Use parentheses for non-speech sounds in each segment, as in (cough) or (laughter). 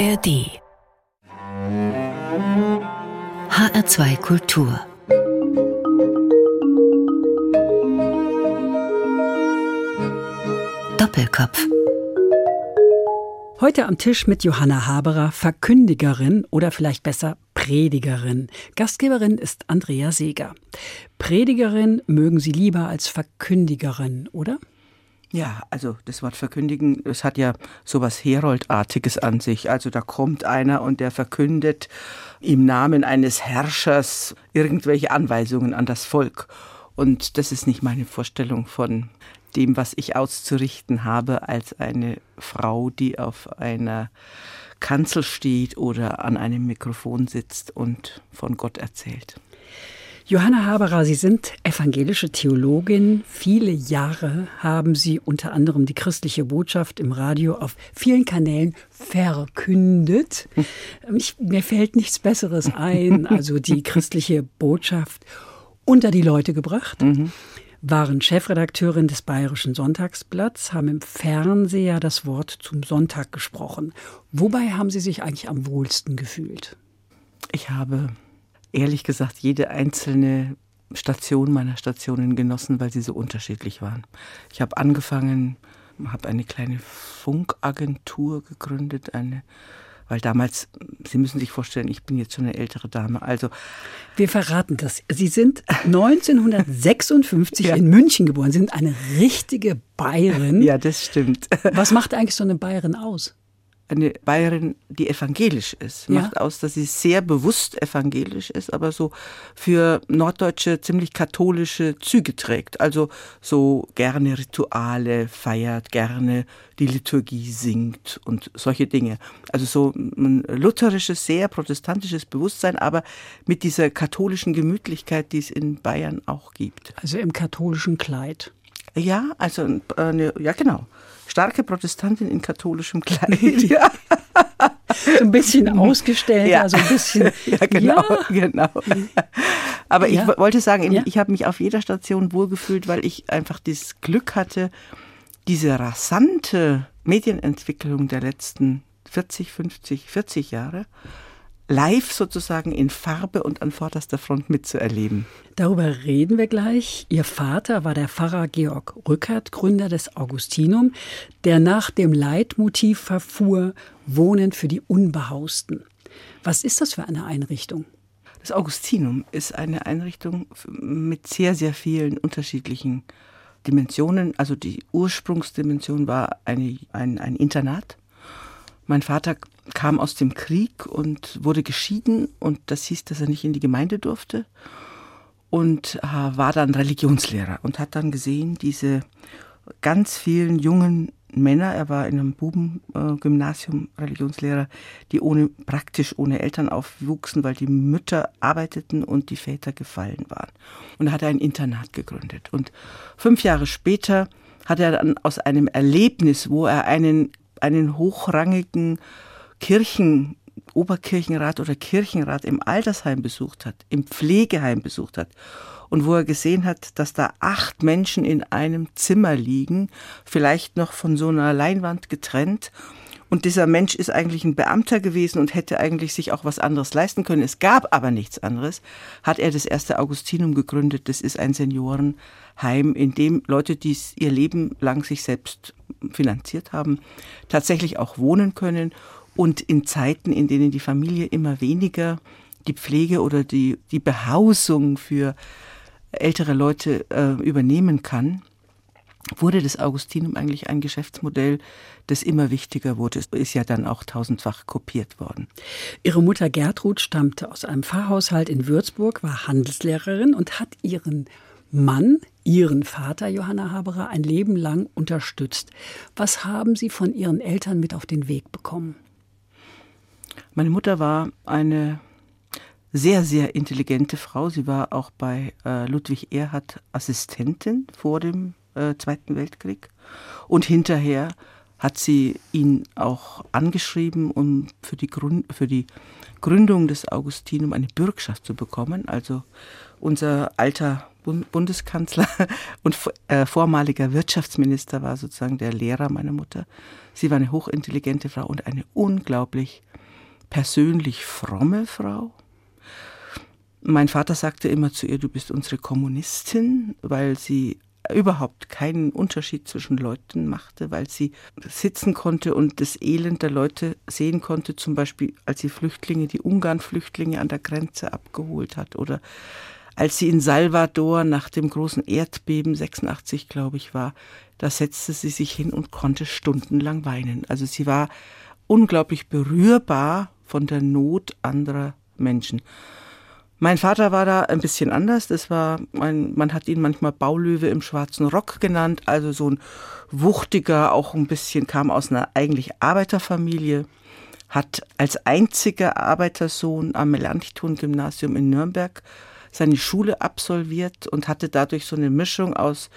ARD HR2 Kultur Doppelkopf Heute am Tisch mit Johanna Haberer, Verkündigerin oder vielleicht besser Predigerin. Gastgeberin ist Andrea Seeger. Predigerin mögen Sie lieber als Verkündigerin, oder? Ja, also das Wort verkündigen, es hat ja sowas Heroldartiges an sich. Also da kommt einer und der verkündet im Namen eines Herrschers irgendwelche Anweisungen an das Volk. Und das ist nicht meine Vorstellung von dem, was ich auszurichten habe, als eine Frau, die auf einer Kanzel steht oder an einem Mikrofon sitzt und von Gott erzählt. Johanna Haberer, Sie sind evangelische Theologin. Viele Jahre haben Sie unter anderem die christliche Botschaft im Radio auf vielen Kanälen verkündet. (laughs) Ich, mir fällt nichts Besseres ein, also die christliche Botschaft unter die Leute gebracht. Mhm waren Chefredakteurin des Bayerischen Sonntagsblatts, haben im Fernseher das Wort zum Sonntag gesprochen. Wobei haben Sie sich eigentlich am wohlsten gefühlt? Ich habe ehrlich gesagt jede einzelne Station meiner Stationen genossen, weil sie so unterschiedlich waren. Ich habe angefangen, habe eine kleine Funkagentur gegründet, eine weil damals, Sie müssen sich vorstellen, ich bin jetzt schon eine ältere Dame. Also wir verraten das. Sie sind 1956 (laughs) ja. in München geboren, Sie sind eine richtige Bayerin. Ja, das stimmt. Was macht eigentlich so eine Bayerin aus? Eine Bayerin, die evangelisch ist. Ja. Macht aus, dass sie sehr bewusst evangelisch ist, aber so für Norddeutsche ziemlich katholische Züge trägt. Also so gerne Rituale feiert, gerne die Liturgie singt und solche Dinge. Also so ein lutherisches, sehr protestantisches Bewusstsein, aber mit dieser katholischen Gemütlichkeit, die es in Bayern auch gibt. Also im katholischen Kleid. Ja, also eine, ja genau starke Protestantin in katholischem Kleid. (laughs) Ja. so ein bisschen ausgestellt, ja. also ein bisschen. (laughs) Ja, genau, ja. genau. Aber ja. ich wollte sagen, ich habe mich auf jeder Station wohlgefühlt, weil ich einfach das Glück hatte, diese rasante Medienentwicklung der letzten 40, 50, 40 Jahre live sozusagen in Farbe und an vorderster Front mitzuerleben. Darüber reden wir gleich. Ihr Vater war der Pfarrer Georg Rückert, Gründer des Augustinum, der nach dem Leitmotiv verfuhr, Wohnen für die Unbehausten. Was ist das für eine Einrichtung? Das Augustinum ist eine Einrichtung mit sehr, sehr vielen unterschiedlichen Dimensionen. Also die Ursprungsdimension war eine, ein, ein Internat. Mein Vater kam aus dem Krieg und wurde geschieden und das hieß, dass er nicht in die Gemeinde durfte und äh, war dann Religionslehrer und hat dann gesehen, diese ganz vielen jungen Männer, er war in einem Bubengymnasium Religionslehrer, die ohne, praktisch ohne Eltern aufwuchsen, weil die Mütter arbeiteten und die Väter gefallen waren. Und da hat ein Internat gegründet. Und fünf Jahre später hat er dann aus einem Erlebnis, wo er einen, einen hochrangigen Kirchen, Oberkirchenrat oder Kirchenrat im Altersheim besucht hat, im Pflegeheim besucht hat und wo er gesehen hat, dass da acht Menschen in einem Zimmer liegen, vielleicht noch von so einer Leinwand getrennt. Und dieser Mensch ist eigentlich ein Beamter gewesen und hätte eigentlich sich auch was anderes leisten können. Es gab aber nichts anderes. Hat er das erste Augustinum gegründet. Das ist ein Seniorenheim, in dem Leute, die ihr Leben lang sich selbst finanziert haben, tatsächlich auch wohnen können und in Zeiten, in denen die Familie immer weniger die Pflege oder die, die Behausung für ältere Leute äh, übernehmen kann, wurde das Augustinum eigentlich ein Geschäftsmodell, das immer wichtiger wurde. Es ist ja dann auch tausendfach kopiert worden. Ihre Mutter Gertrud stammte aus einem Pfarrhaushalt in Würzburg, war Handelslehrerin und hat ihren Mann, ihren Vater Johanna Haberer, ein Leben lang unterstützt. Was haben Sie von Ihren Eltern mit auf den Weg bekommen? Meine Mutter war eine sehr, sehr intelligente Frau. Sie war auch bei äh, Ludwig Erhard Assistentin vor dem äh, Zweiten Weltkrieg. Und hinterher hat sie ihn auch angeschrieben, um für die, Grund, für die Gründung des Augustinum eine Bürgschaft zu bekommen. Also unser alter Bundeskanzler (laughs) und äh, vormaliger Wirtschaftsminister war sozusagen der Lehrer meiner Mutter. Sie war eine hochintelligente Frau und eine unglaublich persönlich fromme Frau. Mein Vater sagte immer zu ihr, du bist unsere Kommunistin, weil sie überhaupt keinen Unterschied zwischen Leuten machte, weil sie sitzen konnte und das Elend der Leute sehen konnte, zum Beispiel als sie Flüchtlinge, die Ungarn-Flüchtlinge an der Grenze abgeholt hat oder als sie in Salvador nach dem großen Erdbeben 86, glaube ich, war, da setzte sie sich hin und konnte stundenlang weinen. Also sie war unglaublich berührbar von der Not anderer Menschen. Mein Vater war da ein bisschen anders. Das war, ein, man hat ihn manchmal Baulöwe im schwarzen Rock genannt, also so ein wuchtiger, auch ein bisschen kam aus einer eigentlich Arbeiterfamilie, hat als einziger Arbeitersohn am Melanchthon-Gymnasium in Nürnberg seine Schule absolviert und hatte dadurch so eine Mischung aus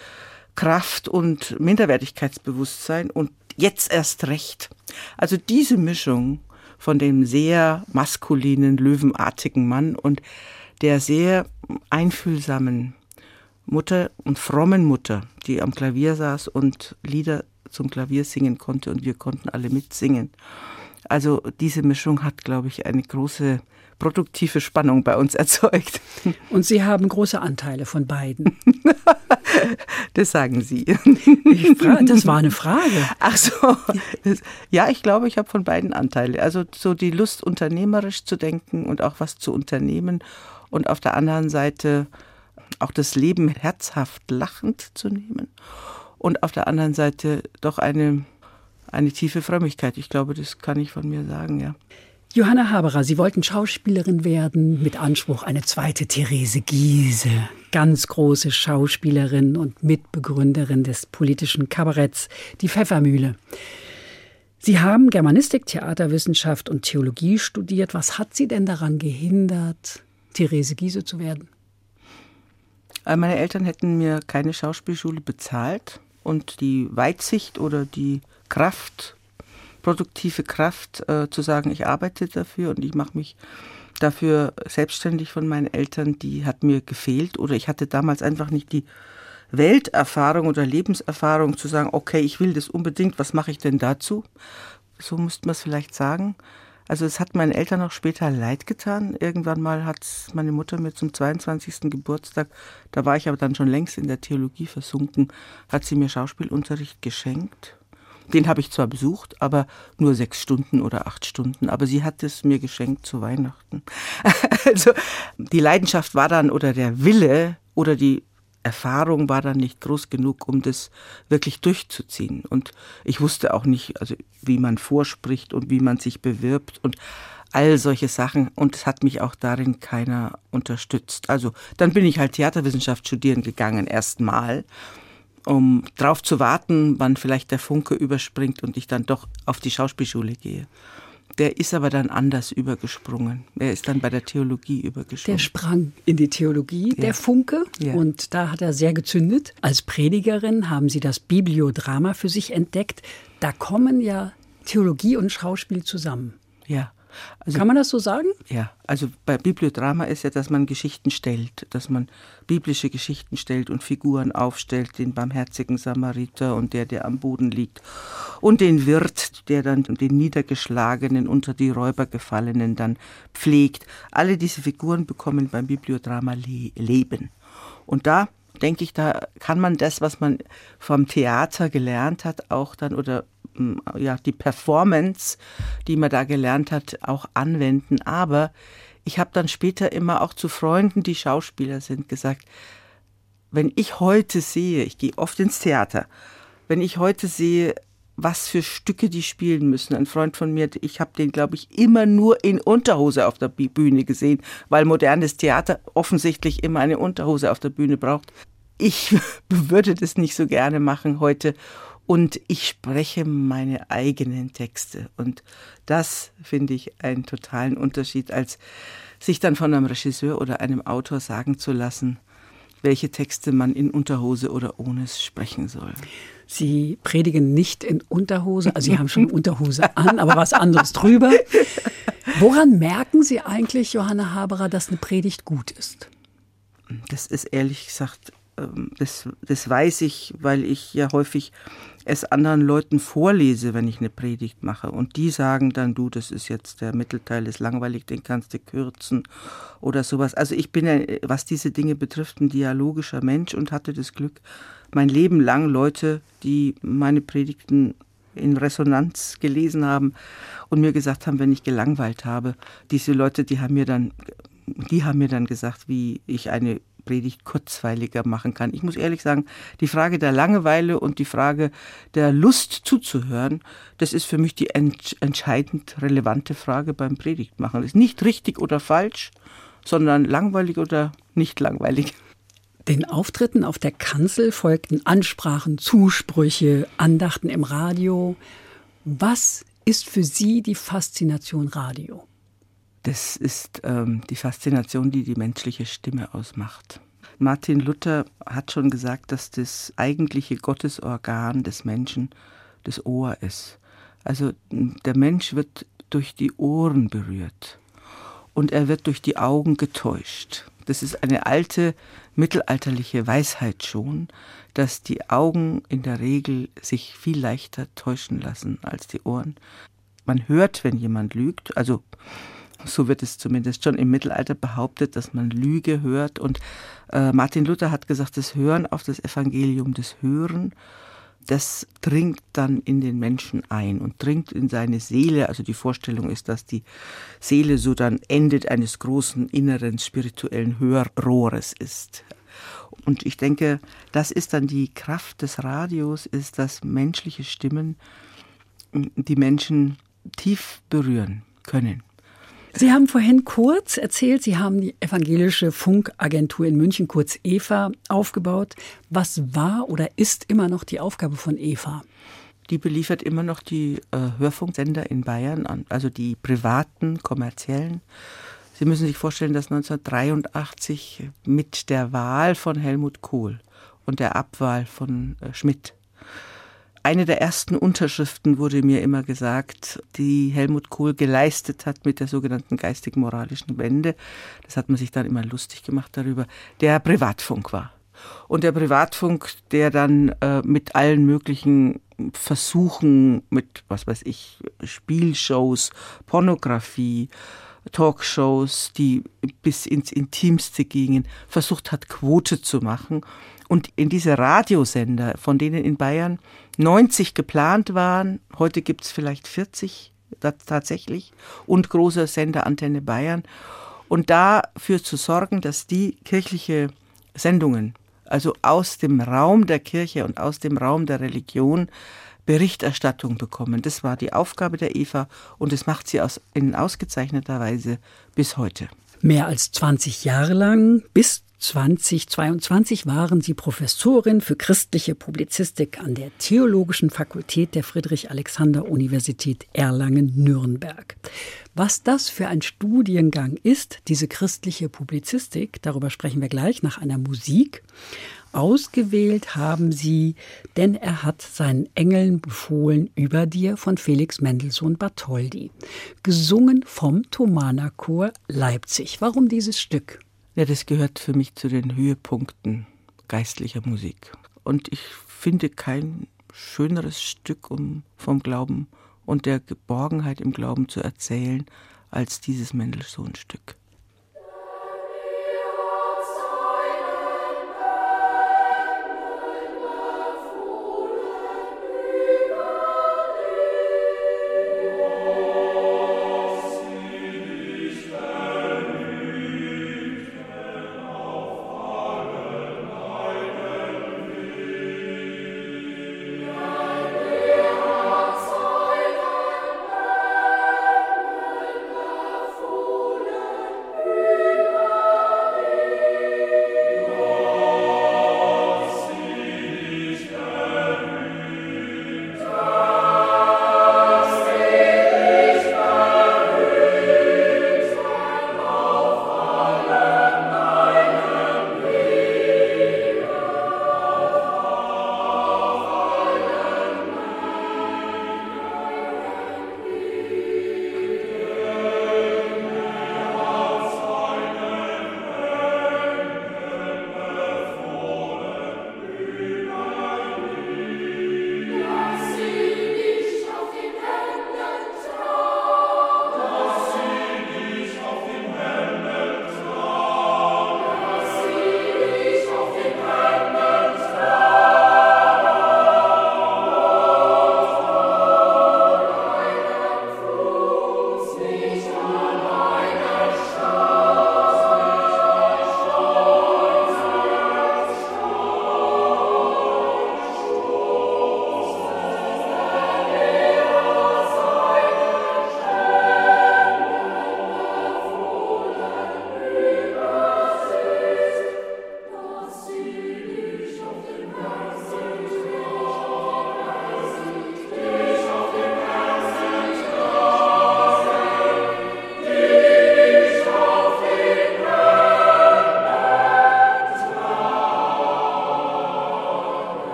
Kraft und Minderwertigkeitsbewusstsein und jetzt erst recht. Also diese Mischung von dem sehr maskulinen, löwenartigen Mann und der sehr einfühlsamen Mutter und frommen Mutter, die am Klavier saß und Lieder zum Klavier singen konnte und wir konnten alle mitsingen. Also diese Mischung hat, glaube ich, eine große produktive Spannung bei uns (laughs) erzeugt. Und Sie haben große Anteile von beiden. (laughs) das sagen Sie. Frage, das war eine Frage. Ach so. Ja, ich glaube, ich habe von beiden Anteile. Also so die Lust, unternehmerisch zu denken und auch was zu unternehmen. Und auf der anderen Seite auch das Leben herzhaft lachend zu nehmen. Und auf der anderen Seite doch eine, eine tiefe Frömmigkeit. Ich glaube, das kann ich von mir sagen, ja. Johanna Haberer, Sie wollten Schauspielerin werden mit Anspruch eine zweite Therese Giese, ganz große Schauspielerin und Mitbegründerin des politischen Kabaretts Die Pfeffermühle. Sie haben Germanistik, Theaterwissenschaft und Theologie studiert. Was hat Sie denn daran gehindert, Therese Giese zu werden? Äh, meine Eltern hätten mir keine Schauspielschule bezahlt und die Weitsicht oder die Kraft produktive Kraft äh, zu sagen, ich arbeite dafür und ich mache mich dafür selbstständig von meinen Eltern, die hat mir gefehlt oder ich hatte damals einfach nicht die Welterfahrung oder Lebenserfahrung zu sagen, okay, ich will das unbedingt, was mache ich denn dazu? So müsste man es vielleicht sagen. Also es hat meinen Eltern auch später leid getan. Irgendwann mal hat meine Mutter mir zum 22. Geburtstag, da war ich aber dann schon längst in der Theologie versunken, hat sie mir Schauspielunterricht geschenkt. Den habe ich zwar besucht, aber nur sechs Stunden oder acht Stunden. Aber sie hat es mir geschenkt zu Weihnachten. (laughs) also die Leidenschaft war dann oder der Wille oder die Erfahrung war dann nicht groß genug, um das wirklich durchzuziehen. Und ich wusste auch nicht, also wie man vorspricht und wie man sich bewirbt und all solche Sachen. Und es hat mich auch darin keiner unterstützt. Also dann bin ich halt Theaterwissenschaft studieren gegangen, erstmal um drauf zu warten, wann vielleicht der Funke überspringt und ich dann doch auf die Schauspielschule gehe. Der ist aber dann anders übergesprungen. Er ist dann bei der Theologie übergesprungen. Der sprang in die Theologie, ja. der Funke. Ja. Und da hat er sehr gezündet. Als Predigerin haben Sie das Bibliodrama für sich entdeckt. Da kommen ja Theologie und Schauspiel zusammen. Ja. Also, Kann man das so sagen? Ja, also bei Bibliodrama ist ja, dass man Geschichten stellt, dass man biblische Geschichten stellt und Figuren aufstellt, den barmherzigen Samariter und der, der am Boden liegt und den Wirt, der dann den Niedergeschlagenen unter die Räuber gefallenen dann pflegt. Alle diese Figuren bekommen beim Bibliodrama le Leben. Und da denke ich, da kann man das, was man vom Theater gelernt hat, auch dann oder ja, die Performance, die man da gelernt hat, auch anwenden. Aber ich habe dann später immer auch zu Freunden, die Schauspieler sind, gesagt, wenn ich heute sehe, ich gehe oft ins Theater, wenn ich heute sehe, was für Stücke die spielen müssen. Ein Freund von mir, ich habe den, glaube ich, immer nur in Unterhose auf der Bühne gesehen, weil modernes Theater offensichtlich immer eine Unterhose auf der Bühne braucht. Ich (laughs) würde das nicht so gerne machen heute und ich spreche meine eigenen Texte. Und das finde ich einen totalen Unterschied, als sich dann von einem Regisseur oder einem Autor sagen zu lassen, welche Texte man in Unterhose oder ohne sprechen soll. Sie predigen nicht in Unterhose, also Sie haben schon Unterhose an, aber was anderes drüber. Woran merken Sie eigentlich, Johanna Haberer, dass eine Predigt gut ist? Das ist ehrlich gesagt, das, das weiß ich, weil ich ja häufig es anderen Leuten vorlese, wenn ich eine Predigt mache. Und die sagen dann, du, das ist jetzt der Mittelteil, ist langweilig, den kannst du kürzen oder sowas. Also ich bin ja, was diese Dinge betrifft, ein dialogischer Mensch und hatte das Glück, mein Leben lang Leute, die meine Predigten in Resonanz gelesen haben und mir gesagt haben, wenn ich gelangweilt habe, diese Leute, die haben mir dann, die haben mir dann gesagt, wie ich eine Predigt kurzweiliger machen kann. Ich muss ehrlich sagen, die Frage der Langeweile und die Frage der Lust zuzuhören, das ist für mich die ent entscheidend relevante Frage beim Predigtmachen. Das ist nicht richtig oder falsch, sondern langweilig oder nicht langweilig. Den Auftritten auf der Kanzel folgten Ansprachen, Zusprüche, Andachten im Radio. Was ist für Sie die Faszination Radio? Das ist ähm, die Faszination, die die menschliche Stimme ausmacht. Martin Luther hat schon gesagt, dass das eigentliche Gottesorgan des Menschen das Ohr ist. Also der Mensch wird durch die Ohren berührt und er wird durch die Augen getäuscht. Das ist eine alte mittelalterliche Weisheit schon, dass die Augen in der Regel sich viel leichter täuschen lassen als die Ohren. Man hört, wenn jemand lügt, also so wird es zumindest schon im Mittelalter behauptet, dass man Lüge hört. Und äh, Martin Luther hat gesagt, das Hören auf das Evangelium, das Hören das dringt dann in den Menschen ein und dringt in seine Seele. Also die Vorstellung ist, dass die Seele so dann endet eines großen inneren spirituellen Hörrohres ist. Und ich denke, das ist dann die Kraft des Radios, ist, dass menschliche Stimmen die Menschen tief berühren können. Sie haben vorhin kurz erzählt, Sie haben die evangelische Funkagentur in München, kurz EVA, aufgebaut. Was war oder ist immer noch die Aufgabe von EVA? Die beliefert immer noch die äh, Hörfunksender in Bayern, also die privaten, kommerziellen. Sie müssen sich vorstellen, dass 1983 mit der Wahl von Helmut Kohl und der Abwahl von äh, Schmidt eine der ersten Unterschriften wurde mir immer gesagt, die Helmut Kohl geleistet hat mit der sogenannten geistig-moralischen Wende. Das hat man sich dann immer lustig gemacht darüber. Der Privatfunk war. Und der Privatfunk, der dann äh, mit allen möglichen Versuchen, mit, was weiß ich, Spielshows, Pornografie, Talkshows, die bis ins Intimste gingen, versucht hat, Quote zu machen. Und in diese Radiosender, von denen in Bayern 90 geplant waren, heute gibt es vielleicht 40 tatsächlich, und großer Sender Antenne Bayern. Und dafür zu sorgen, dass die kirchliche Sendungen, also aus dem Raum der Kirche und aus dem Raum der Religion, Berichterstattung bekommen. Das war die Aufgabe der Eva und das macht sie aus, in ausgezeichneter Weise bis heute. Mehr als 20 Jahre lang, bis 2022 waren Sie Professorin für christliche Publizistik an der Theologischen Fakultät der Friedrich-Alexander-Universität Erlangen-Nürnberg. Was das für ein Studiengang ist, diese christliche Publizistik, darüber sprechen wir gleich nach einer Musik. Ausgewählt haben sie, denn er hat seinen Engeln befohlen über dir von Felix Mendelssohn Bartholdy. Gesungen vom Thomaner Chor Leipzig. Warum dieses Stück? Ja, das gehört für mich zu den Höhepunkten geistlicher Musik. Und ich finde kein schöneres Stück, um vom Glauben und der Geborgenheit im Glauben zu erzählen, als dieses Mendelssohn-Stück.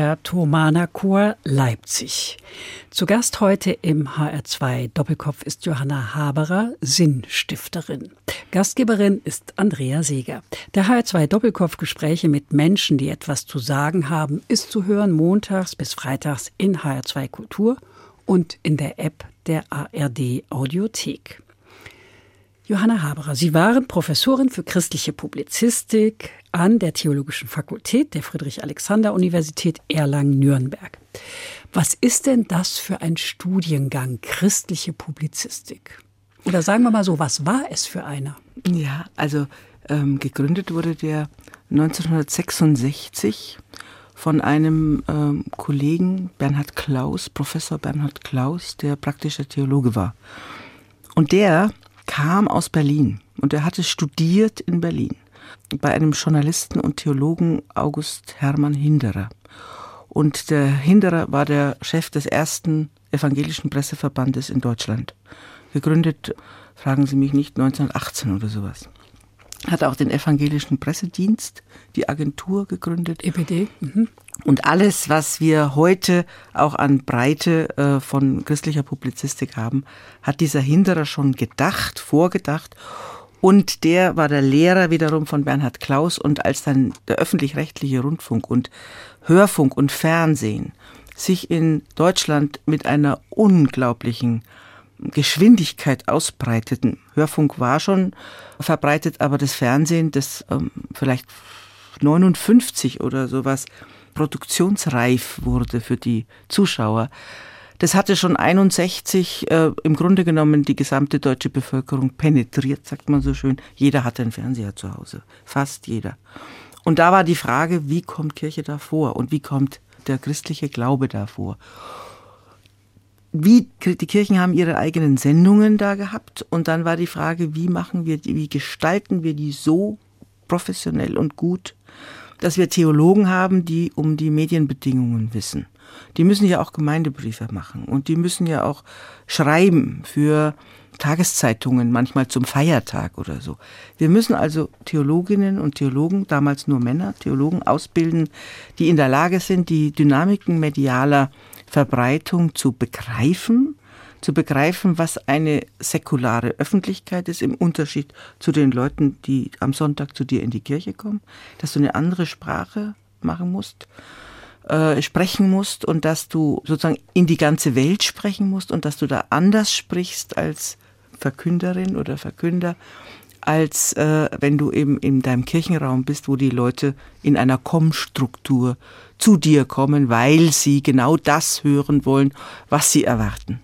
Der Thomaner Chor Leipzig. Zu Gast heute im HR2 Doppelkopf ist Johanna Haberer, Sinnstifterin. Gastgeberin ist Andrea Seeger. Der HR2 Doppelkopf Gespräche mit Menschen, die etwas zu sagen haben, ist zu hören montags bis freitags in HR2 Kultur und in der App der ARD Audiothek. Johanna Haberer, Sie waren Professorin für christliche Publizistik an der Theologischen Fakultät der Friedrich-Alexander-Universität Erlangen-Nürnberg. Was ist denn das für ein Studiengang christliche Publizistik? Oder sagen wir mal so, was war es für einer? Ja, also ähm, gegründet wurde der 1966 von einem ähm, Kollegen Bernhard Klaus, Professor Bernhard Klaus, der praktischer Theologe war. Und der kam aus Berlin und er hatte studiert in Berlin bei einem Journalisten und Theologen August Hermann Hinderer. Und der Hinderer war der Chef des ersten evangelischen Presseverbandes in Deutschland. Gegründet, fragen Sie mich nicht, 1918 oder sowas hat auch den evangelischen Pressedienst, die Agentur gegründet. EPD. Mhm. Und alles, was wir heute auch an Breite äh, von christlicher Publizistik haben, hat dieser Hinderer schon gedacht, vorgedacht. Und der war der Lehrer wiederum von Bernhard Klaus. Und als dann der öffentlich-rechtliche Rundfunk und Hörfunk und Fernsehen sich in Deutschland mit einer unglaublichen Geschwindigkeit ausbreiteten. Hörfunk war schon verbreitet, aber das Fernsehen, das ähm, vielleicht 59 oder sowas produktionsreif wurde für die Zuschauer, das hatte schon 61 äh, im Grunde genommen die gesamte deutsche Bevölkerung penetriert, sagt man so schön. Jeder hatte einen Fernseher zu Hause, fast jeder. Und da war die Frage, wie kommt Kirche da vor und wie kommt der christliche Glaube da vor? wie die Kirchen haben ihre eigenen Sendungen da gehabt und dann war die Frage, wie machen wir die, wie gestalten wir die so professionell und gut, dass wir Theologen haben, die um die Medienbedingungen wissen. Die müssen ja auch Gemeindebriefe machen und die müssen ja auch schreiben für Tageszeitungen, manchmal zum Feiertag oder so. Wir müssen also Theologinnen und Theologen, damals nur Männer, Theologen ausbilden, die in der Lage sind, die Dynamiken medialer Verbreitung zu begreifen, zu begreifen, was eine säkulare Öffentlichkeit ist, im Unterschied zu den Leuten, die am Sonntag zu dir in die Kirche kommen, dass du eine andere Sprache machen musst, äh, sprechen musst und dass du sozusagen in die ganze Welt sprechen musst und dass du da anders sprichst als Verkünderin oder Verkünder als äh, wenn du eben in deinem Kirchenraum bist, wo die Leute in einer Kommstruktur zu dir kommen, weil sie genau das hören wollen, was sie erwarten.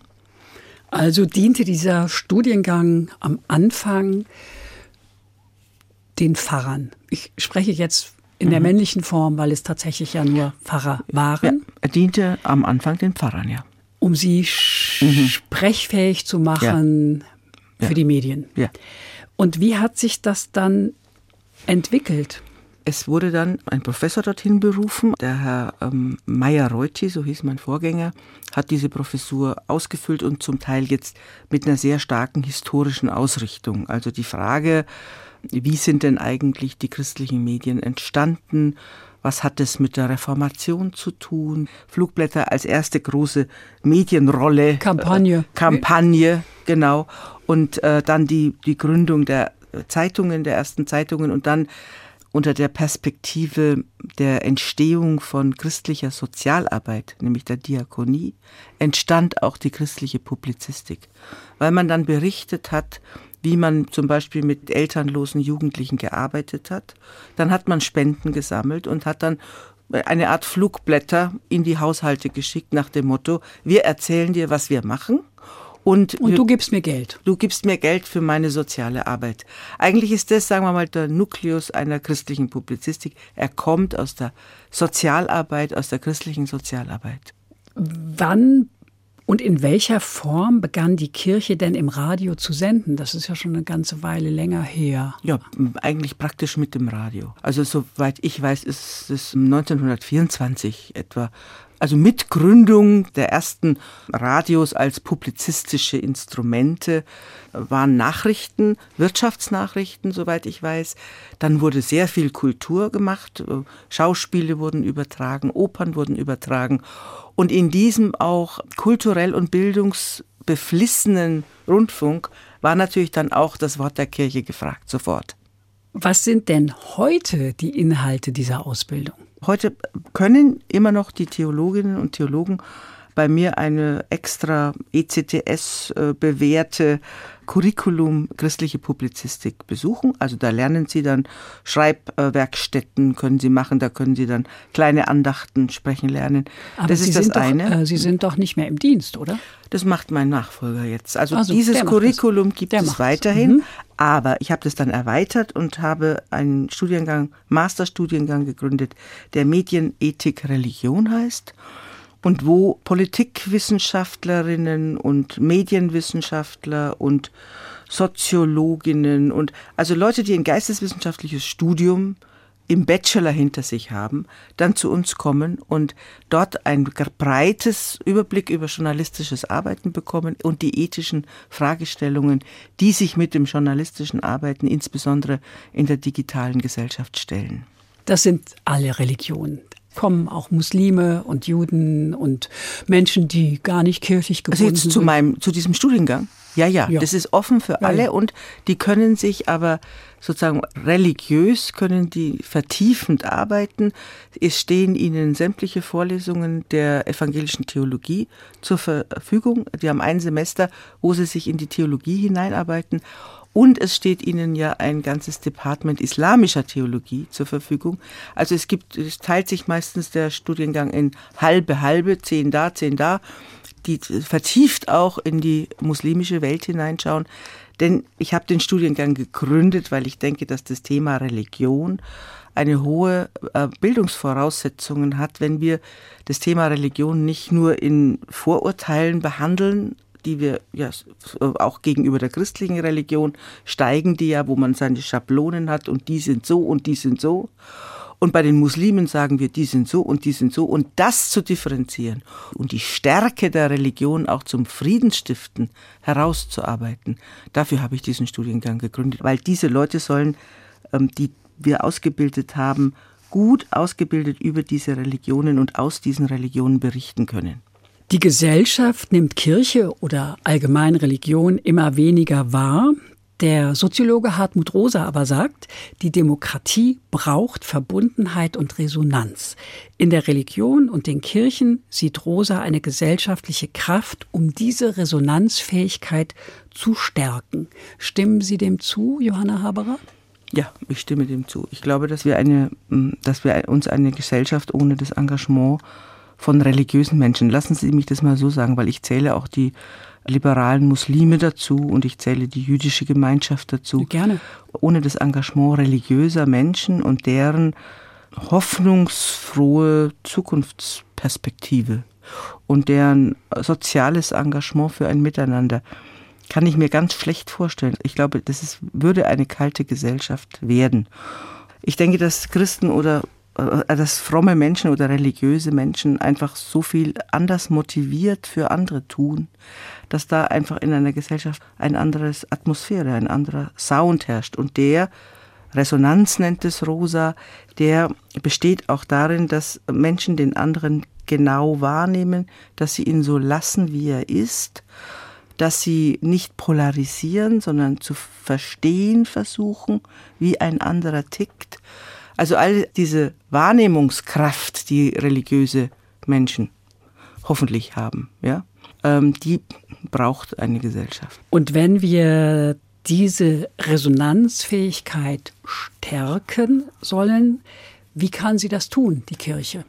Also diente dieser Studiengang am Anfang den Pfarrern. Ich spreche jetzt in der mhm. männlichen Form, weil es tatsächlich ja nur Pfarrer waren. Ja, er diente am Anfang den Pfarrern, ja. Um sie mhm. sprechfähig zu machen ja. für ja. die Medien. Ja. Und wie hat sich das dann entwickelt? Es wurde dann ein Professor dorthin berufen, der Herr ähm, Meyer-Reuti, so hieß mein Vorgänger, hat diese Professur ausgefüllt und zum Teil jetzt mit einer sehr starken historischen Ausrichtung. Also die Frage, wie sind denn eigentlich die christlichen Medien entstanden? Was hat es mit der Reformation zu tun? Flugblätter als erste große Medienrolle. Kampagne. Äh, Kampagne, genau. Und äh, dann die, die Gründung der Zeitungen, der ersten Zeitungen und dann unter der Perspektive der Entstehung von christlicher Sozialarbeit, nämlich der Diakonie, entstand auch die christliche Publizistik, weil man dann berichtet hat, wie man zum Beispiel mit elternlosen Jugendlichen gearbeitet hat. Dann hat man Spenden gesammelt und hat dann eine Art Flugblätter in die Haushalte geschickt nach dem Motto, wir erzählen dir, was wir machen und, und, du gibst mir Geld. Du gibst mir Geld für meine soziale Arbeit. Eigentlich ist das, sagen wir mal, der Nukleus einer christlichen Publizistik. Er kommt aus der Sozialarbeit, aus der christlichen Sozialarbeit. Wann und in welcher Form begann die Kirche denn im Radio zu senden? Das ist ja schon eine ganze Weile länger her. Ja, eigentlich praktisch mit dem Radio. Also soweit ich weiß, ist es 1924 etwa also Mitgründung der ersten Radios als publizistische Instrumente waren Nachrichten, Wirtschaftsnachrichten, soweit ich weiß. Dann wurde sehr viel Kultur gemacht, Schauspiele wurden übertragen, Opern wurden übertragen und in diesem auch kulturell und bildungsbeflissenen Rundfunk war natürlich dann auch das Wort der Kirche gefragt sofort. Was sind denn heute die Inhalte dieser Ausbildung? Heute können immer noch die Theologinnen und Theologen bei mir eine extra ECTS äh, bewährte Curriculum christliche Publizistik besuchen. Also da lernen Sie dann Schreibwerkstätten können Sie machen, da können Sie dann kleine Andachten sprechen lernen. Aber das Sie ist das doch, eine. Äh, Sie sind doch nicht mehr im Dienst, oder? Das macht mein Nachfolger jetzt. Also, also dieses Curriculum gibt der es weiterhin, mhm. aber ich habe das dann erweitert und habe einen Studiengang, Masterstudiengang gegründet, der Medienethik Religion heißt und wo Politikwissenschaftlerinnen und Medienwissenschaftler und Soziologinnen und also Leute, die ein geisteswissenschaftliches Studium im Bachelor hinter sich haben, dann zu uns kommen und dort ein breites Überblick über journalistisches Arbeiten bekommen und die ethischen Fragestellungen, die sich mit dem journalistischen Arbeiten insbesondere in der digitalen Gesellschaft stellen. Das sind alle Religionen kommen auch Muslime und Juden und Menschen, die gar nicht kirchlich gebunden also jetzt sind. Zu meinem, zu diesem Studiengang? Ja, ja, ja. das ist offen für alle ja. und die können sich aber sozusagen religiös können die vertiefend arbeiten. Es stehen ihnen sämtliche Vorlesungen der evangelischen Theologie zur Verfügung. Die haben ein Semester, wo sie sich in die Theologie hineinarbeiten und es steht Ihnen ja ein ganzes Department islamischer Theologie zur Verfügung. Also es gibt, es teilt sich meistens der Studiengang in halbe, halbe, zehn da, zehn da, die vertieft auch in die muslimische Welt hineinschauen. Denn ich habe den Studiengang gegründet, weil ich denke, dass das Thema Religion eine hohe äh, Bildungsvoraussetzungen hat, wenn wir das Thema Religion nicht nur in Vorurteilen behandeln, die wir ja auch gegenüber der christlichen Religion steigen, die ja, wo man seine Schablonen hat und die sind so und die sind so. Und bei den Muslimen sagen wir, die sind so und die sind so. Und das zu differenzieren und die Stärke der Religion auch zum Friedensstiften herauszuarbeiten, dafür habe ich diesen Studiengang gegründet. Weil diese Leute sollen, ähm, die wir ausgebildet haben, gut ausgebildet über diese Religionen und aus diesen Religionen berichten können. Die Gesellschaft nimmt Kirche oder allgemein Religion immer weniger wahr. Der Soziologe Hartmut Rosa aber sagt, die Demokratie braucht Verbundenheit und Resonanz. In der Religion und den Kirchen sieht Rosa eine gesellschaftliche Kraft, um diese Resonanzfähigkeit zu stärken. Stimmen Sie dem zu, Johanna Haberer? Ja, ich stimme dem zu. Ich glaube, dass wir, eine, dass wir uns eine Gesellschaft ohne das Engagement von religiösen Menschen. Lassen Sie mich das mal so sagen, weil ich zähle auch die liberalen Muslime dazu und ich zähle die jüdische Gemeinschaft dazu. Gerne. Ohne das Engagement religiöser Menschen und deren hoffnungsfrohe Zukunftsperspektive und deren soziales Engagement für ein Miteinander kann ich mir ganz schlecht vorstellen. Ich glaube, das ist, würde eine kalte Gesellschaft werden. Ich denke, dass Christen oder dass fromme Menschen oder religiöse Menschen einfach so viel anders motiviert für andere tun, dass da einfach in einer Gesellschaft ein anderes Atmosphäre, ein anderer Sound herrscht. Und der, Resonanz nennt es Rosa, der besteht auch darin, dass Menschen den anderen genau wahrnehmen, dass sie ihn so lassen, wie er ist, dass sie nicht polarisieren, sondern zu verstehen versuchen, wie ein anderer tickt also all diese Wahrnehmungskraft, die religiöse Menschen hoffentlich haben, ja, ähm, die braucht eine Gesellschaft. Und wenn wir diese Resonanzfähigkeit stärken sollen, wie kann sie das tun, die Kirche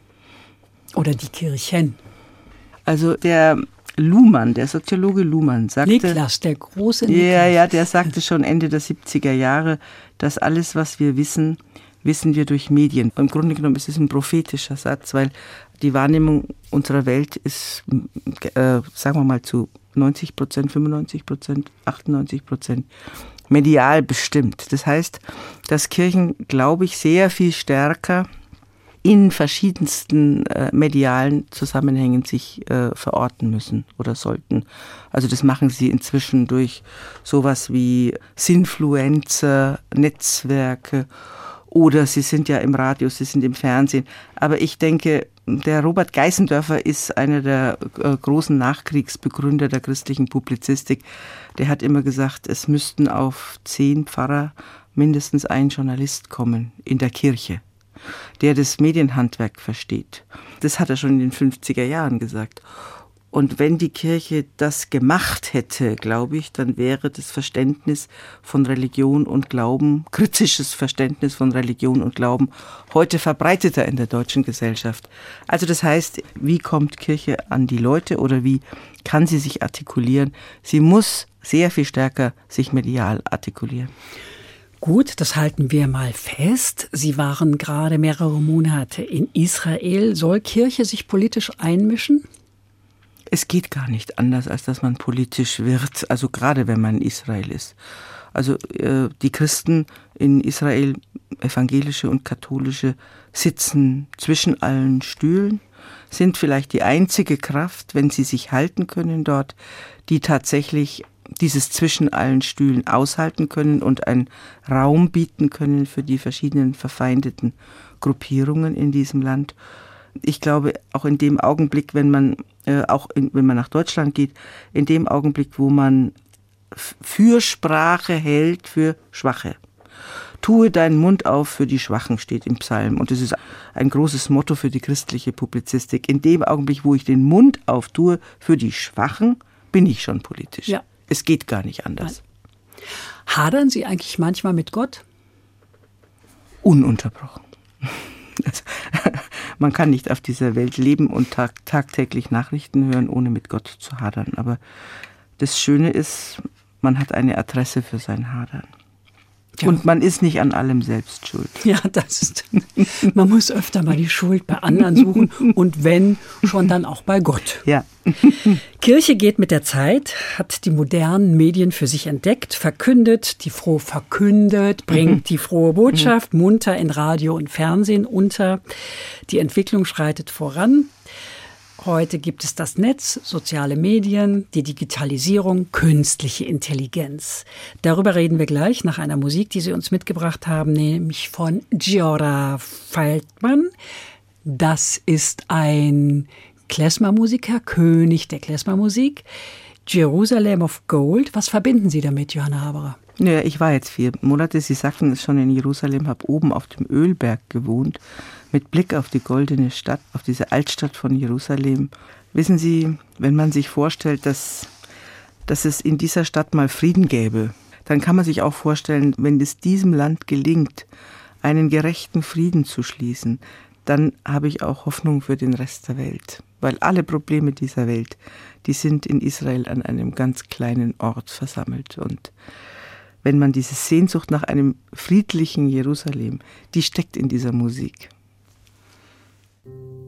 oder die Kirchen? Also der Luhmann, der Soziologe Luhmann, sagte. Niklas, der große Niklas. Ja, ja, der sagte schon Ende der 70er Jahre, dass alles, was wir wissen, wissen wir durch Medien. Im Grunde genommen ist es ein prophetischer Satz, weil die Wahrnehmung unserer Welt ist, äh, sagen wir mal, zu 90 Prozent, 95 Prozent, 98 Prozent medial bestimmt. Das heißt, dass Kirchen, glaube ich, sehr viel stärker in verschiedensten äh, medialen Zusammenhängen sich äh, verorten müssen oder sollten. Also das machen sie inzwischen durch sowas wie Sinfluencer, Netzwerke oder sie sind ja im Radio, sie sind im Fernsehen. Aber ich denke, der Robert Geißendörfer ist einer der äh, großen Nachkriegsbegründer der christlichen Publizistik. Der hat immer gesagt, es müssten auf zehn Pfarrer mindestens ein Journalist kommen in der Kirche der das Medienhandwerk versteht. Das hat er schon in den 50er Jahren gesagt. Und wenn die Kirche das gemacht hätte, glaube ich, dann wäre das Verständnis von Religion und Glauben, kritisches Verständnis von Religion und Glauben, heute verbreiteter in der deutschen Gesellschaft. Also das heißt, wie kommt Kirche an die Leute oder wie kann sie sich artikulieren? Sie muss sehr viel stärker sich medial artikulieren. Gut, das halten wir mal fest. Sie waren gerade mehrere Monate in Israel. Soll Kirche sich politisch einmischen? Es geht gar nicht anders, als dass man politisch wird, also gerade wenn man in Israel ist. Also äh, die Christen in Israel, evangelische und katholische, sitzen zwischen allen Stühlen, sind vielleicht die einzige Kraft, wenn sie sich halten können dort, die tatsächlich dieses zwischen allen Stühlen aushalten können und einen Raum bieten können für die verschiedenen verfeindeten Gruppierungen in diesem Land. Ich glaube, auch in dem Augenblick, wenn man, äh, auch in, wenn man nach Deutschland geht, in dem Augenblick, wo man Fürsprache hält für Schwache. Tue deinen Mund auf für die Schwachen, steht im Psalm. Und das ist ein großes Motto für die christliche Publizistik. In dem Augenblick, wo ich den Mund auftue für die Schwachen, bin ich schon politisch. Ja. Es geht gar nicht anders. Hadern Sie eigentlich manchmal mit Gott? Ununterbrochen. (laughs) Man kann nicht auf dieser Welt leben und tag tagtäglich Nachrichten hören, ohne mit Gott zu hadern. Aber das Schöne ist, man hat eine Adresse für sein Hadern. Ja. Und man ist nicht an allem selbst schuld. Ja, das ist. Man muss öfter mal die Schuld bei anderen suchen und wenn, schon dann auch bei Gott. Ja. (laughs) Kirche geht mit der Zeit, hat die modernen Medien für sich entdeckt, verkündet, die froh verkündet, bringt die frohe Botschaft munter in Radio und Fernsehen unter. Die Entwicklung schreitet voran. Heute gibt es das Netz, soziale Medien, die Digitalisierung, künstliche Intelligenz. Darüber reden wir gleich nach einer Musik, die Sie uns mitgebracht haben, nämlich von Giora Feldmann. Das ist ein Klezmer-Musiker, König der Klezmer-Musik. Jerusalem of Gold. Was verbinden Sie damit, Johanna Haberer? Ja, ich war jetzt vier Monate, Sie sagten es schon in Jerusalem, habe oben auf dem Ölberg gewohnt mit Blick auf die goldene Stadt, auf diese Altstadt von Jerusalem. Wissen Sie, wenn man sich vorstellt, dass, dass es in dieser Stadt mal Frieden gäbe, dann kann man sich auch vorstellen, wenn es diesem Land gelingt, einen gerechten Frieden zu schließen, dann habe ich auch Hoffnung für den Rest der Welt. Weil alle Probleme dieser Welt, die sind in Israel an einem ganz kleinen Ort versammelt. Und wenn man diese Sehnsucht nach einem friedlichen Jerusalem, die steckt in dieser Musik. thank you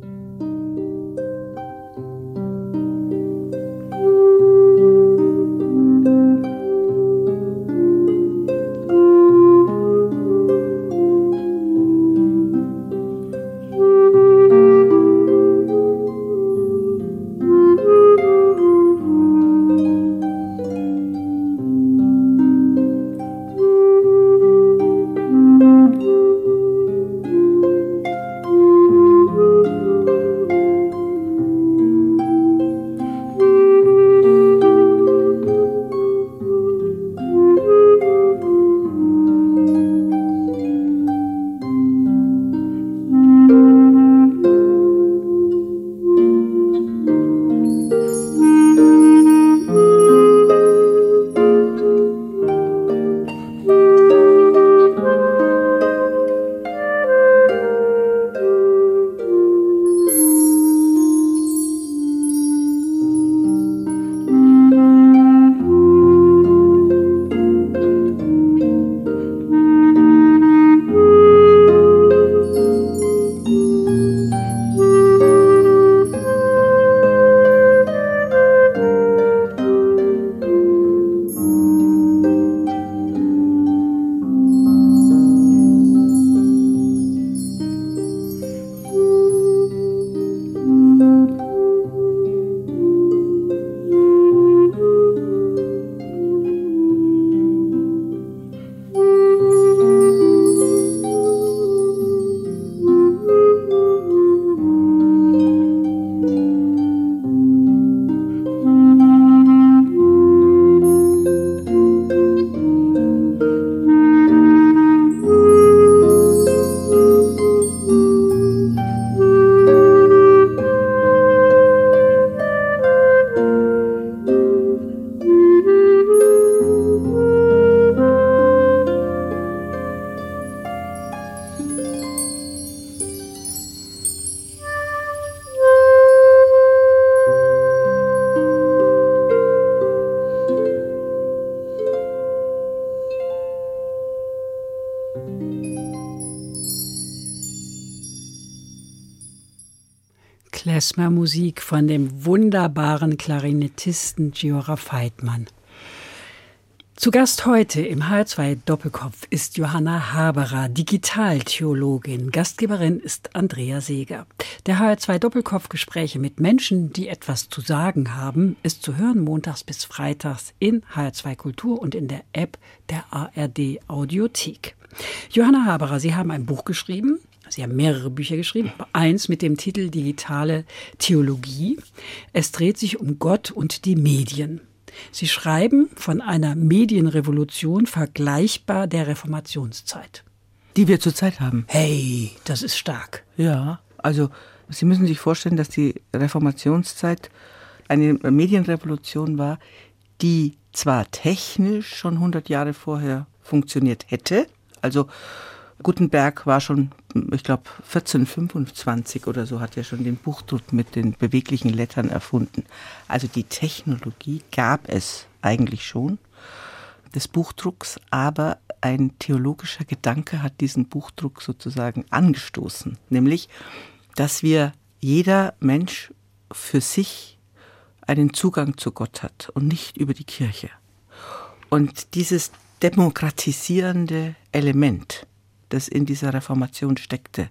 Klezmer-Musik von dem wunderbaren Klarinettisten Giora Feitmann. Zu Gast heute im H2 Doppelkopf ist Johanna Haberer, Digitaltheologin. Gastgeberin ist Andrea Seeger. Der HR2 Doppelkopf Gespräche mit Menschen, die etwas zu sagen haben, ist zu hören montags bis freitags in HR2 Kultur und in der App der ARD Audiothek. Johanna Haberer, Sie haben ein Buch geschrieben. Sie haben mehrere Bücher geschrieben. Eins mit dem Titel Digitale Theologie. Es dreht sich um Gott und die Medien. Sie schreiben von einer Medienrevolution vergleichbar der Reformationszeit. Die wir zurzeit haben. Hey, das ist stark. Ja, also Sie müssen sich vorstellen, dass die Reformationszeit eine Medienrevolution war, die zwar technisch schon 100 Jahre vorher funktioniert hätte, also Gutenberg war schon, ich glaube, 1425 oder so, hat ja schon den Buchdruck mit den beweglichen Lettern erfunden. Also die Technologie gab es eigentlich schon des Buchdrucks, aber ein theologischer Gedanke hat diesen Buchdruck sozusagen angestoßen, nämlich, dass wir jeder Mensch für sich einen Zugang zu Gott hat und nicht über die Kirche. Und dieses demokratisierende Element, das in dieser Reformation steckte.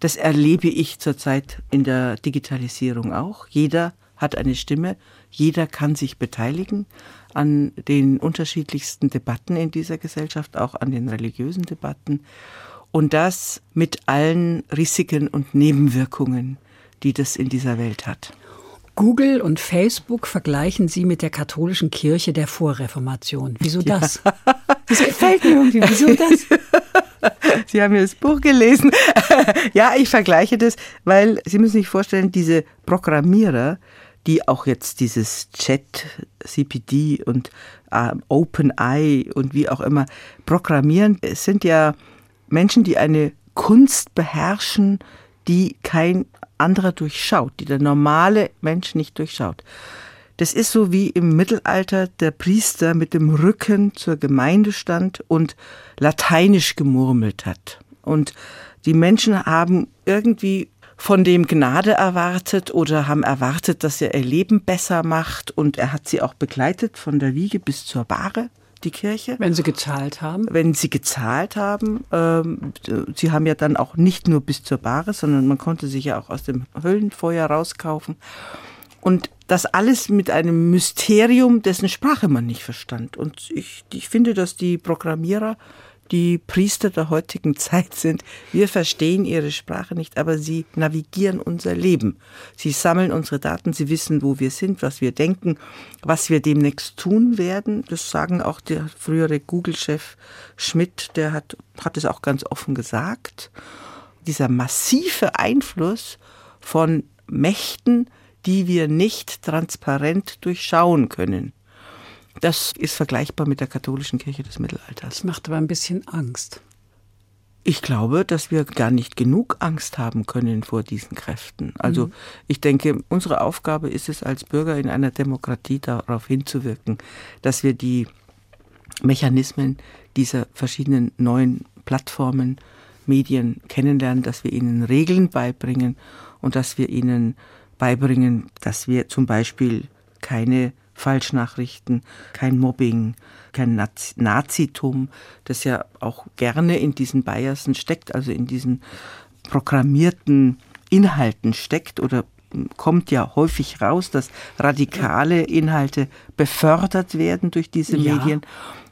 Das erlebe ich zurzeit in der Digitalisierung auch. Jeder hat eine Stimme, jeder kann sich beteiligen an den unterschiedlichsten Debatten in dieser Gesellschaft, auch an den religiösen Debatten. Und das mit allen Risiken und Nebenwirkungen, die das in dieser Welt hat. Google und Facebook vergleichen Sie mit der katholischen Kirche der Vorreformation. Wieso das? Ja. (laughs) Das gefällt mir irgendwie. Wieso das? (laughs) Sie haben ja das Buch gelesen. (laughs) ja, ich vergleiche das, weil Sie müssen sich vorstellen, diese Programmierer, die auch jetzt dieses Chat, CPD und äh, OpenEye und wie auch immer programmieren, es sind ja Menschen, die eine Kunst beherrschen, die kein anderer durchschaut, die der normale Mensch nicht durchschaut. Das ist so wie im Mittelalter der Priester mit dem Rücken zur Gemeinde stand und lateinisch gemurmelt hat. Und die Menschen haben irgendwie von dem Gnade erwartet oder haben erwartet, dass er ihr Leben besser macht und er hat sie auch begleitet von der Wiege bis zur Bahre die Kirche. Wenn sie gezahlt haben? Wenn sie gezahlt haben. Ähm, sie haben ja dann auch nicht nur bis zur Bahre, sondern man konnte sich ja auch aus dem Höllenfeuer rauskaufen. Und das alles mit einem Mysterium, dessen Sprache man nicht verstand. Und ich, ich finde, dass die Programmierer die Priester der heutigen (laughs) Zeit sind. Wir verstehen ihre Sprache nicht, aber sie navigieren unser Leben. Sie sammeln unsere Daten, sie wissen, wo wir sind, was wir denken, was wir demnächst tun werden. Das sagen auch der frühere Google-Chef Schmidt, der hat, hat es auch ganz offen gesagt. Dieser massive Einfluss von Mächten, die wir nicht transparent durchschauen können. Das ist vergleichbar mit der katholischen Kirche des Mittelalters. Das macht aber ein bisschen Angst. Ich glaube, dass wir gar nicht genug Angst haben können vor diesen Kräften. Also mhm. ich denke, unsere Aufgabe ist es als Bürger in einer Demokratie darauf hinzuwirken, dass wir die Mechanismen dieser verschiedenen neuen Plattformen, Medien kennenlernen, dass wir ihnen Regeln beibringen und dass wir ihnen beibringen, dass wir zum Beispiel keine Falschnachrichten, kein Mobbing, kein Nazitum, das ja auch gerne in diesen Biasen steckt, also in diesen programmierten Inhalten steckt oder kommt ja häufig raus, dass radikale Inhalte befördert werden durch diese ja. Medien.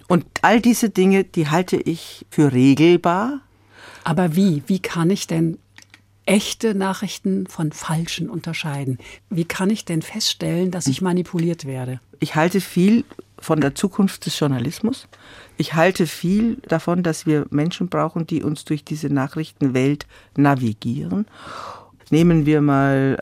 Und all diese Dinge, die halte ich für regelbar. Aber wie? Wie kann ich denn echte Nachrichten von falschen unterscheiden? Wie kann ich denn feststellen, dass ich manipuliert werde? Ich halte viel von der Zukunft des Journalismus. Ich halte viel davon, dass wir Menschen brauchen, die uns durch diese Nachrichtenwelt navigieren. Nehmen wir mal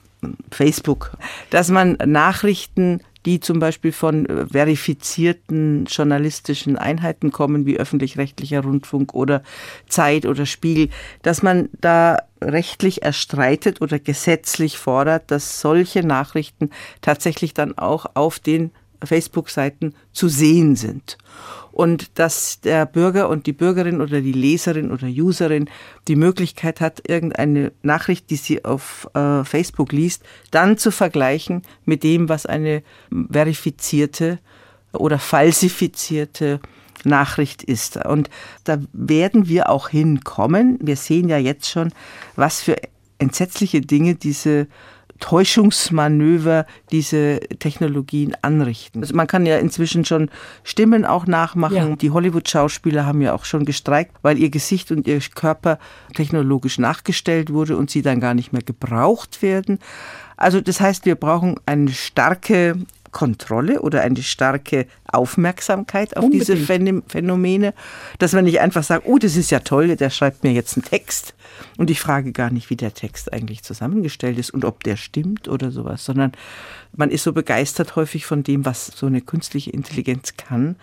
Facebook, dass man Nachrichten die zum Beispiel von äh, verifizierten journalistischen Einheiten kommen, wie öffentlich-rechtlicher Rundfunk oder Zeit oder Spiegel, dass man da rechtlich erstreitet oder gesetzlich fordert, dass solche Nachrichten tatsächlich dann auch auf den Facebook-Seiten zu sehen sind. Und dass der Bürger und die Bürgerin oder die Leserin oder Userin die Möglichkeit hat, irgendeine Nachricht, die sie auf äh, Facebook liest, dann zu vergleichen mit dem, was eine verifizierte oder falsifizierte Nachricht ist. Und da werden wir auch hinkommen. Wir sehen ja jetzt schon, was für entsetzliche Dinge diese Täuschungsmanöver diese Technologien anrichten. Also man kann ja inzwischen schon Stimmen auch nachmachen. Ja. Die Hollywood-Schauspieler haben ja auch schon gestreikt, weil ihr Gesicht und ihr Körper technologisch nachgestellt wurde und sie dann gar nicht mehr gebraucht werden. Also das heißt, wir brauchen eine starke Kontrolle oder eine starke Aufmerksamkeit auf Unbedingt. diese Phänomene, dass man nicht einfach sagt, oh, das ist ja toll, der schreibt mir jetzt einen Text und ich frage gar nicht, wie der Text eigentlich zusammengestellt ist und ob der stimmt oder sowas, sondern man ist so begeistert häufig von dem, was so eine künstliche Intelligenz kann,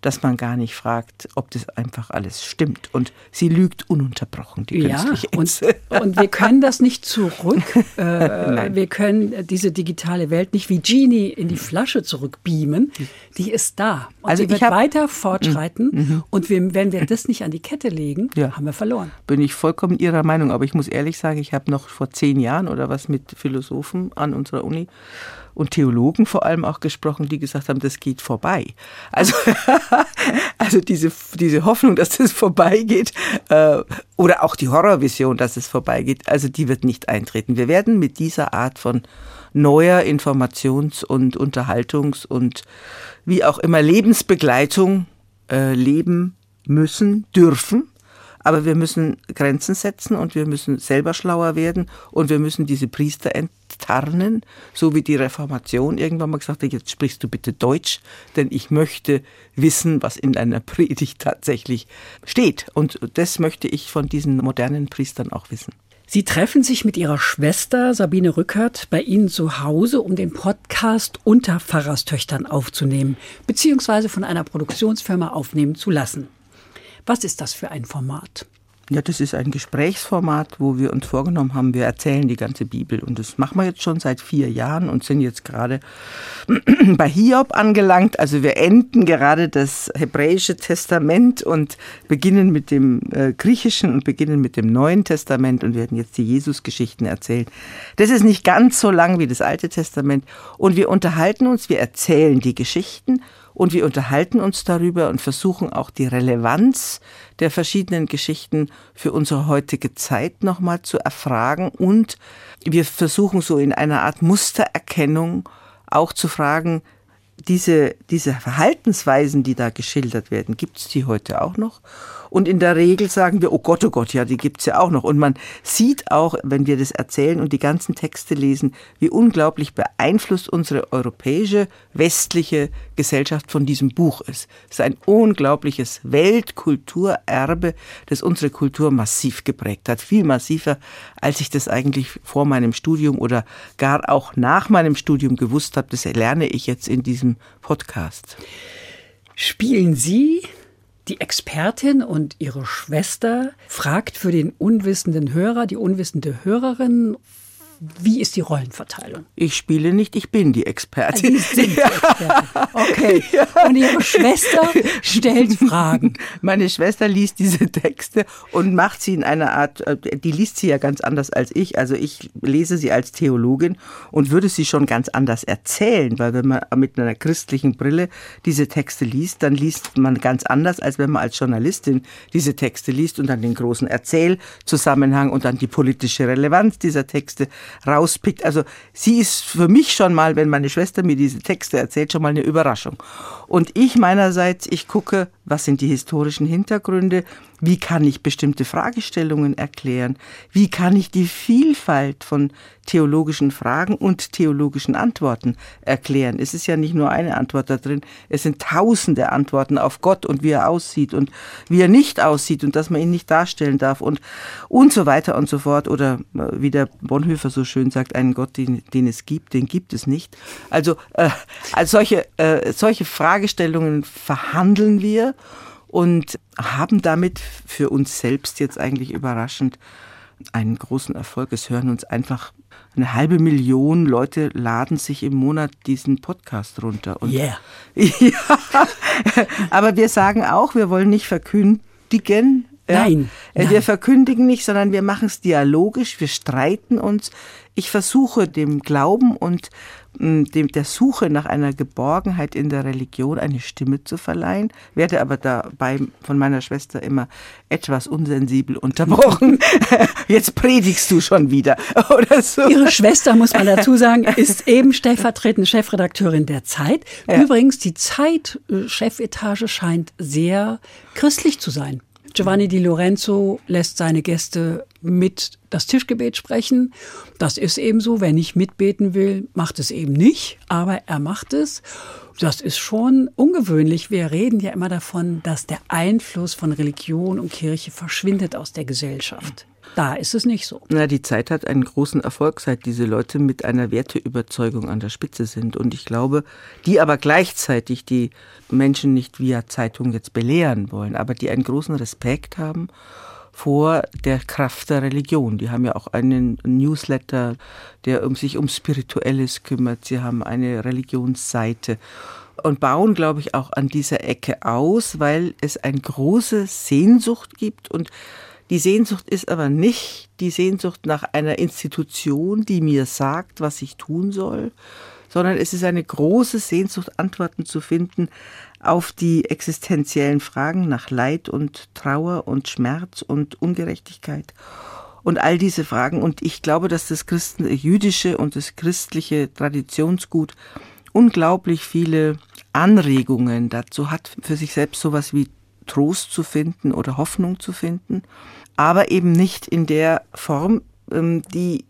dass man gar nicht fragt, ob das einfach alles stimmt. Und sie lügt ununterbrochen, die ja, und, und wir (laughs) können das nicht zurück. (laughs) Äh, wir können diese digitale Welt nicht wie Genie in die Flasche zurückbeamen. Die ist da. Und also sie wird hab, weiter fortschreiten. Mhm, mhm. Und wir, wenn wir das nicht an die Kette legen, ja. haben wir verloren. Bin ich vollkommen Ihrer Meinung. Aber ich muss ehrlich sagen, ich habe noch vor zehn Jahren oder was mit Philosophen an unserer Uni und Theologen vor allem auch gesprochen, die gesagt haben, das geht vorbei. Also, (laughs) also diese, diese Hoffnung, dass das vorbeigeht, äh, oder auch die Horrorvision, dass es vorbeigeht, also die wird nicht eintreten. Wir werden mit dieser Art von neuer Informations- und Unterhaltungs- und wie auch immer Lebensbegleitung äh, leben müssen, dürfen. Aber wir müssen Grenzen setzen und wir müssen selber schlauer werden und wir müssen diese Priester enttarnen, so wie die Reformation irgendwann mal gesagt hat, jetzt sprichst du bitte Deutsch, denn ich möchte wissen, was in einer Predigt tatsächlich steht. Und das möchte ich von diesen modernen Priestern auch wissen. Sie treffen sich mit Ihrer Schwester Sabine Rückert bei Ihnen zu Hause, um den Podcast unter Pfarrerstöchtern aufzunehmen, beziehungsweise von einer Produktionsfirma aufnehmen zu lassen. Was ist das für ein Format? Ja, das ist ein Gesprächsformat, wo wir uns vorgenommen haben, wir erzählen die ganze Bibel. Und das machen wir jetzt schon seit vier Jahren und sind jetzt gerade (clears throat) bei Hiob angelangt. Also wir enden gerade das hebräische Testament und beginnen mit dem äh, griechischen und beginnen mit dem Neuen Testament und werden jetzt die Jesusgeschichten erzählen. Das ist nicht ganz so lang wie das Alte Testament. Und wir unterhalten uns, wir erzählen die Geschichten und wir unterhalten uns darüber und versuchen auch die Relevanz der verschiedenen Geschichten für unsere heutige Zeit nochmal zu erfragen und wir versuchen so in einer Art Mustererkennung auch zu fragen, diese, diese Verhaltensweisen, die da geschildert werden, gibt es die heute auch noch? Und in der Regel sagen wir, oh Gott, oh Gott, ja, die gibt's ja auch noch. Und man sieht auch, wenn wir das erzählen und die ganzen Texte lesen, wie unglaublich beeinflusst unsere europäische, westliche Gesellschaft von diesem Buch ist. Es ist ein unglaubliches Weltkulturerbe, das unsere Kultur massiv geprägt hat. Viel massiver, als ich das eigentlich vor meinem Studium oder gar auch nach meinem Studium gewusst habe. Das lerne ich jetzt in diesem Podcast. Spielen Sie die Expertin und ihre Schwester fragt für den unwissenden Hörer, die unwissende Hörerin, wie ist die Rollenverteilung? Ich spiele nicht, ich bin die Expertin. Ah, Sie sind die Expertin. Okay. (laughs) Und Ihre Schwester stellt Fragen. (laughs) Meine Schwester liest diese Texte und macht sie in einer Art, äh, die liest sie ja ganz anders als ich. Also ich lese sie als Theologin und würde sie schon ganz anders erzählen, weil wenn man mit einer christlichen Brille diese Texte liest, dann liest man ganz anders, als wenn man als Journalistin diese Texte liest und dann den großen Erzählzusammenhang und dann die politische Relevanz dieser Texte rauspickt. Also sie ist für mich schon mal, wenn meine Schwester mir diese Texte erzählt, schon mal eine Überraschung. Und ich meinerseits, ich gucke, was sind die historischen Hintergründe, wie kann ich bestimmte Fragestellungen erklären? Wie kann ich die Vielfalt von theologischen Fragen und theologischen Antworten erklären? Es ist ja nicht nur eine Antwort da drin, es sind tausende Antworten auf Gott und wie er aussieht und wie er nicht aussieht und dass man ihn nicht darstellen darf und, und so weiter und so fort. Oder äh, wie der Bonhoeffer so schön sagt, einen Gott, den, den es gibt, den gibt es nicht. Also, äh, also solche, äh, solche Fragestellungen verhandeln wir und haben damit für uns selbst jetzt eigentlich überraschend einen großen Erfolg. Es hören uns einfach eine halbe Million Leute laden sich im Monat diesen Podcast runter. Und yeah. (laughs) ja, aber wir sagen auch, wir wollen nicht verkündigen. Ja. Nein, äh, nein. Wir verkündigen nicht, sondern wir machen es dialogisch, wir streiten uns. Ich versuche dem Glauben und dem, der Suche nach einer Geborgenheit in der Religion eine Stimme zu verleihen, werde aber dabei von meiner Schwester immer etwas unsensibel unterbrochen. (laughs) Jetzt predigst du schon wieder (laughs) oder so. Ihre Schwester, muss man dazu (laughs) sagen, ist eben stellvertretende Chefredakteurin der Zeit. Ja. Übrigens, die Zeit-Chefetage scheint sehr christlich zu sein. Giovanni Di Lorenzo lässt seine Gäste mit das Tischgebet sprechen. Das ist eben so. Wer nicht mitbeten will, macht es eben nicht, aber er macht es. Das ist schon ungewöhnlich. Wir reden ja immer davon, dass der Einfluss von Religion und Kirche verschwindet aus der Gesellschaft. Da ist es nicht so. Na, die Zeit hat einen großen Erfolg, seit diese Leute mit einer Werteüberzeugung an der Spitze sind. Und ich glaube, die aber gleichzeitig die Menschen nicht via Zeitung jetzt belehren wollen, aber die einen großen Respekt haben vor der Kraft der Religion. Die haben ja auch einen Newsletter, der um sich um Spirituelles kümmert. Sie haben eine Religionsseite und bauen, glaube ich, auch an dieser Ecke aus, weil es eine große Sehnsucht gibt und die Sehnsucht ist aber nicht die Sehnsucht nach einer Institution, die mir sagt, was ich tun soll, sondern es ist eine große Sehnsucht, Antworten zu finden auf die existenziellen Fragen nach Leid und Trauer und Schmerz und Ungerechtigkeit und all diese Fragen. Und ich glaube, dass das Christen, jüdische und das christliche Traditionsgut unglaublich viele Anregungen dazu hat, für sich selbst sowas wie Trost zu finden oder Hoffnung zu finden, aber eben nicht in der Form, ähm, die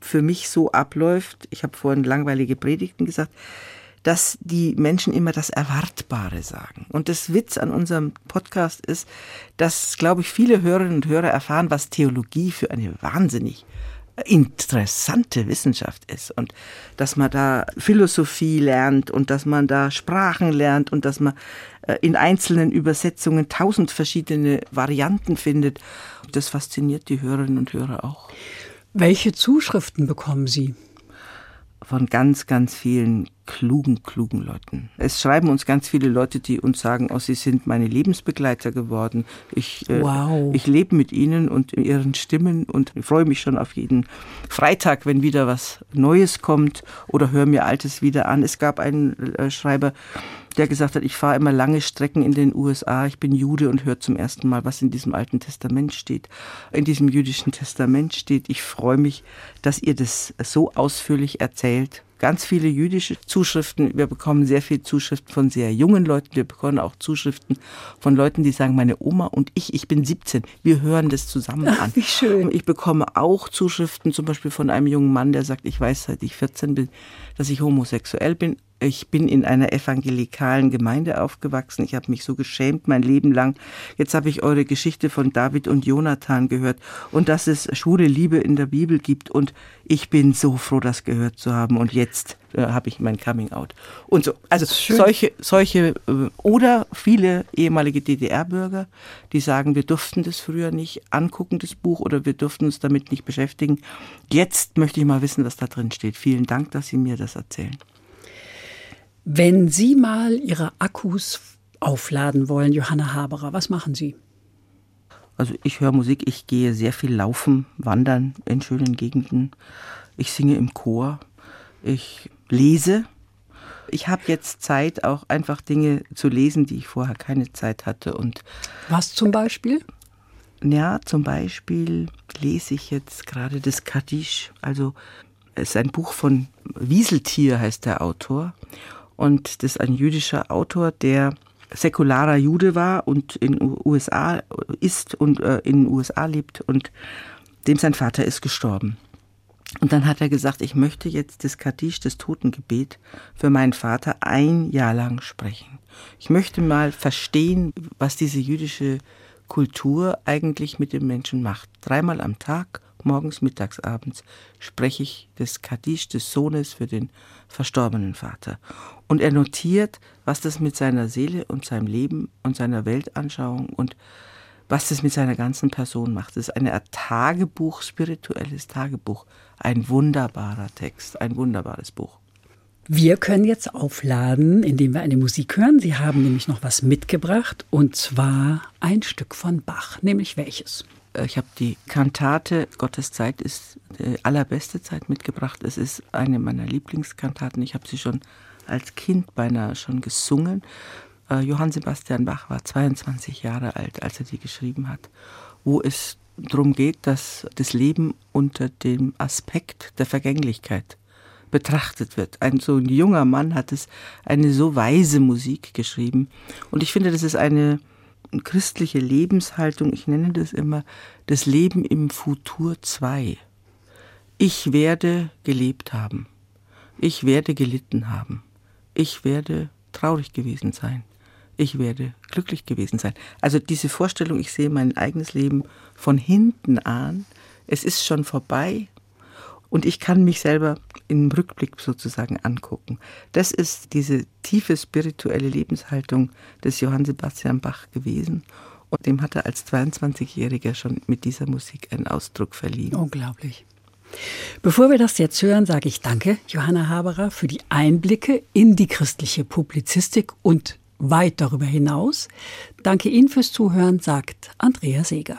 für mich so abläuft. Ich habe vorhin langweilige Predigten gesagt, dass die Menschen immer das Erwartbare sagen. Und das Witz an unserem Podcast ist, dass, glaube ich, viele Hörerinnen und Hörer erfahren, was Theologie für eine wahnsinnig interessante Wissenschaft ist und dass man da Philosophie lernt und dass man da Sprachen lernt und dass man äh, in einzelnen Übersetzungen tausend verschiedene Varianten findet. Das fasziniert die Hörerinnen und Hörer auch. Welche Zuschriften bekommen Sie? Von ganz, ganz vielen klugen, klugen Leuten. Es schreiben uns ganz viele Leute, die uns sagen, oh, sie sind meine Lebensbegleiter geworden. Ich, äh, wow. ich lebe mit ihnen und ihren Stimmen und freue mich schon auf jeden Freitag, wenn wieder was Neues kommt oder höre mir Altes wieder an. Es gab einen äh, Schreiber, der gesagt hat, ich fahre immer lange Strecken in den USA, ich bin Jude und höre zum ersten Mal, was in diesem Alten Testament steht, in diesem jüdischen Testament steht. Ich freue mich, dass ihr das so ausführlich erzählt ganz viele jüdische Zuschriften. Wir bekommen sehr viele Zuschriften von sehr jungen Leuten. Wir bekommen auch Zuschriften von Leuten, die sagen, meine Oma und ich, ich bin 17, wir hören das zusammen an. Ach, wie schön. Ich bekomme auch Zuschriften zum Beispiel von einem jungen Mann, der sagt, ich weiß, seit ich 14 bin, dass ich homosexuell bin ich bin in einer evangelikalen Gemeinde aufgewachsen. Ich habe mich so geschämt mein Leben lang. Jetzt habe ich eure Geschichte von David und Jonathan gehört und dass es schwule Liebe in der Bibel gibt. Und ich bin so froh, das gehört zu haben. Und jetzt äh, habe ich mein Coming Out. Und so. Also solche, solche äh, oder viele ehemalige DDR-Bürger, die sagen, wir durften das früher nicht angucken, das Buch, oder wir durften uns damit nicht beschäftigen. Jetzt möchte ich mal wissen, was da drin steht. Vielen Dank, dass Sie mir das erzählen. Wenn Sie mal Ihre Akkus aufladen wollen, Johanna Haberer, was machen Sie? Also ich höre Musik, ich gehe sehr viel laufen, wandern in schönen Gegenden. Ich singe im Chor, ich lese. Ich habe jetzt Zeit, auch einfach Dinge zu lesen, die ich vorher keine Zeit hatte. Und Was zum Beispiel? Ja, zum Beispiel lese ich jetzt gerade das Kaddisch. Also es ist ein Buch von Wieseltier, heißt der Autor. Und das ist ein jüdischer Autor, der säkularer Jude war und in USA ist und äh, in den USA lebt und dem sein Vater ist gestorben. Und dann hat er gesagt, ich möchte jetzt das Kaddisch, das Totengebet, für meinen Vater ein Jahr lang sprechen. Ich möchte mal verstehen, was diese jüdische Kultur eigentlich mit den Menschen macht. Dreimal am Tag morgens, mittags, abends spreche ich das Kaddisch des Sohnes für den verstorbenen Vater. Und er notiert, was das mit seiner Seele und seinem Leben und seiner Weltanschauung und was das mit seiner ganzen Person macht. Es ist ein Tagebuch, spirituelles Tagebuch. Ein wunderbarer Text, ein wunderbares Buch. Wir können jetzt aufladen, indem wir eine Musik hören. Sie haben nämlich noch was mitgebracht und zwar ein Stück von Bach. Nämlich welches? Äh, ich habe die Kantate Gottes Zeit ist die allerbeste Zeit mitgebracht. Es ist eine meiner Lieblingskantaten. Ich habe sie schon als Kind beinahe schon gesungen. Äh, Johann Sebastian Bach war 22 Jahre alt, als er die geschrieben hat, wo es darum geht, dass das Leben unter dem Aspekt der Vergänglichkeit betrachtet wird. Ein so ein junger Mann hat es eine so weise Musik geschrieben und ich finde, das ist eine christliche Lebenshaltung, ich nenne das immer das Leben im Futur 2. Ich werde gelebt haben. Ich werde gelitten haben. Ich werde traurig gewesen sein. Ich werde glücklich gewesen sein. Also diese Vorstellung, ich sehe mein eigenes Leben von hinten an. Es ist schon vorbei und ich kann mich selber im Rückblick sozusagen angucken. Das ist diese tiefe spirituelle Lebenshaltung des Johann Sebastian Bach gewesen. Und dem hat er als 22-Jähriger schon mit dieser Musik einen Ausdruck verliehen. Unglaublich. Bevor wir das jetzt hören, sage ich danke, Johanna Haberer, für die Einblicke in die christliche Publizistik und weit darüber hinaus. Danke Ihnen fürs Zuhören, sagt Andrea Seeger.